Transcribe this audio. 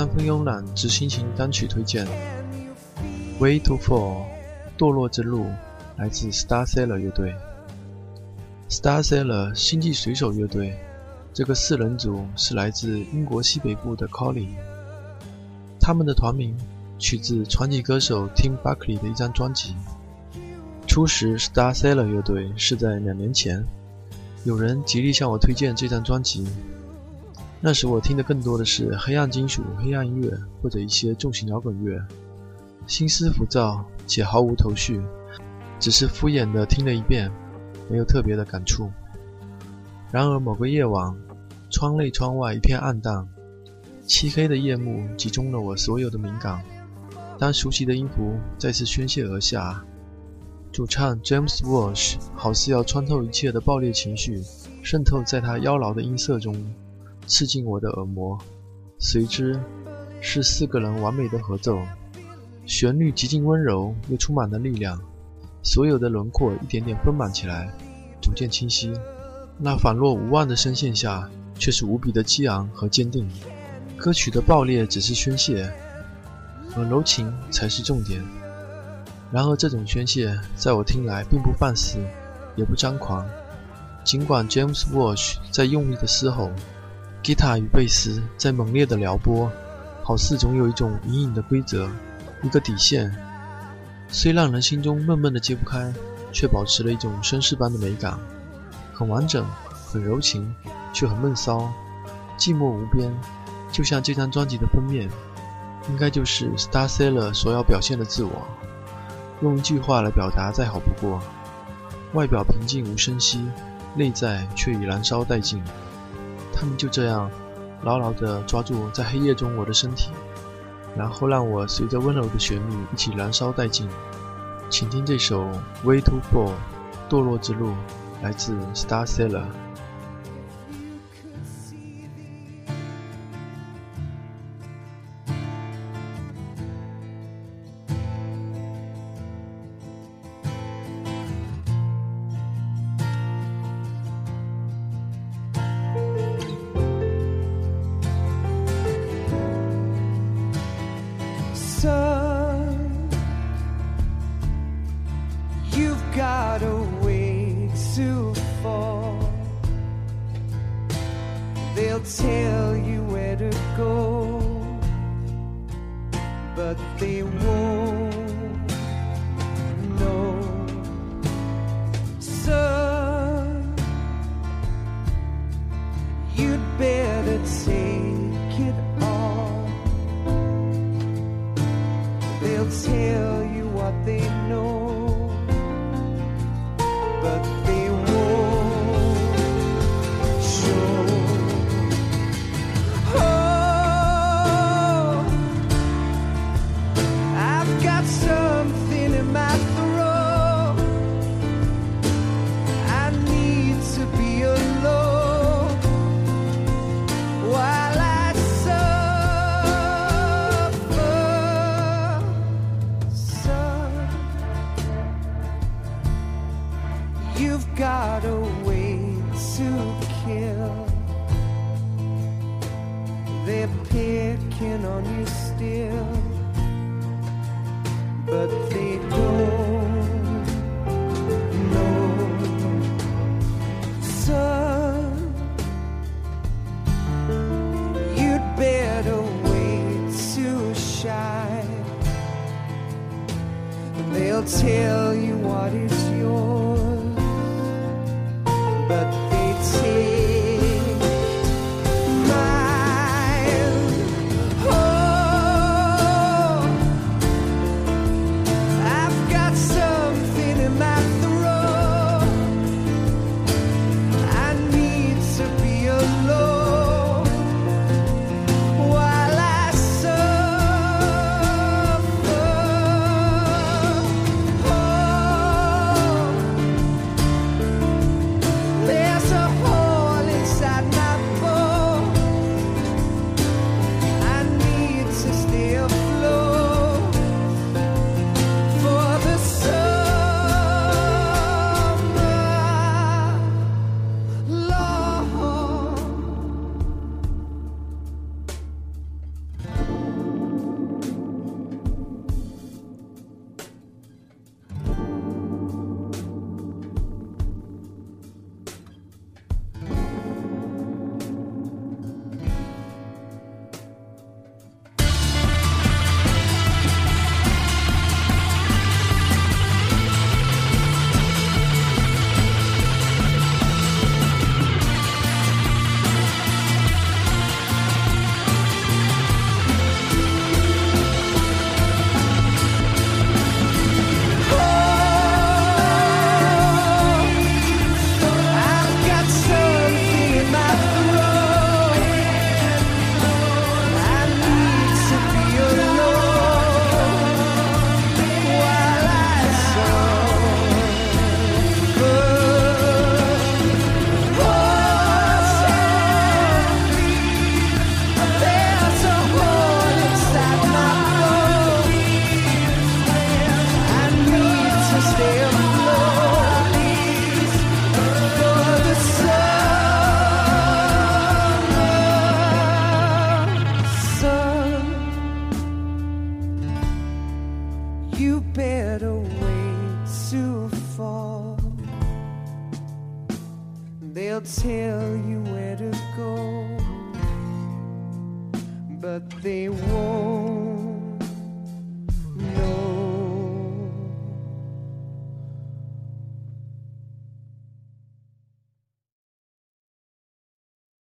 三分慵懒之心情单曲推荐，《Way to Fall》堕落之路，来自 Starsailor 乐队。Starsailor 星际水手乐队，这个四人组是来自英国西北部的 Colin。他们的团名取自传奇歌手 Tim Buckley 的一张专辑。初识 Starsailor 乐队是在两年前，有人极力向我推荐这张专辑。那时我听的更多的是黑暗金属、黑暗音乐，或者一些重型摇滚乐，心思浮躁且毫无头绪，只是敷衍的听了一遍，没有特别的感触。然而某个夜晚，窗内窗外一片暗淡，漆黑的夜幕集中了我所有的敏感。当熟悉的音符再次宣泄而下，主唱 James Walsh 好似要穿透一切的爆裂情绪，渗透在他妖娆的音色中。刺进我的耳膜，随之是四个人完美的合奏，旋律极尽温柔又充满了力量，所有的轮廓一点点丰满起来，逐渐清晰。那仿若无望的声线下，却是无比的激昂和坚定。歌曲的爆裂只是宣泄，而柔情才是重点。然而这种宣泄，在我听来并不放肆，也不张狂。尽管 James Walsh 在用力的嘶吼。吉他与贝斯在猛烈的撩拨，好似总有一种隐隐的规则，一个底线，虽让人心中闷闷的揭不开，却保持了一种绅士般的美感，很完整，很柔情，却很闷骚，寂寞无边，就像这张专辑的封面，应该就是 Starsailor 所要表现的自我。用一句话来表达再好不过：外表平静无声息，内在却已燃烧殆尽。他们就这样牢牢地抓住在黑夜中我的身体，然后让我随着温柔的旋律一起燃烧殆尽。请听这首《Way to Fall》，堕落之路，来自 Starcell Starsailor。got a way to fall. They'll tell you where to go, but they won't know. Son, you'd better take You've got a way to kill. They're picking on you still, but they don't know. Son, you'd better wait to shine. They'll tell you what is yours but they won't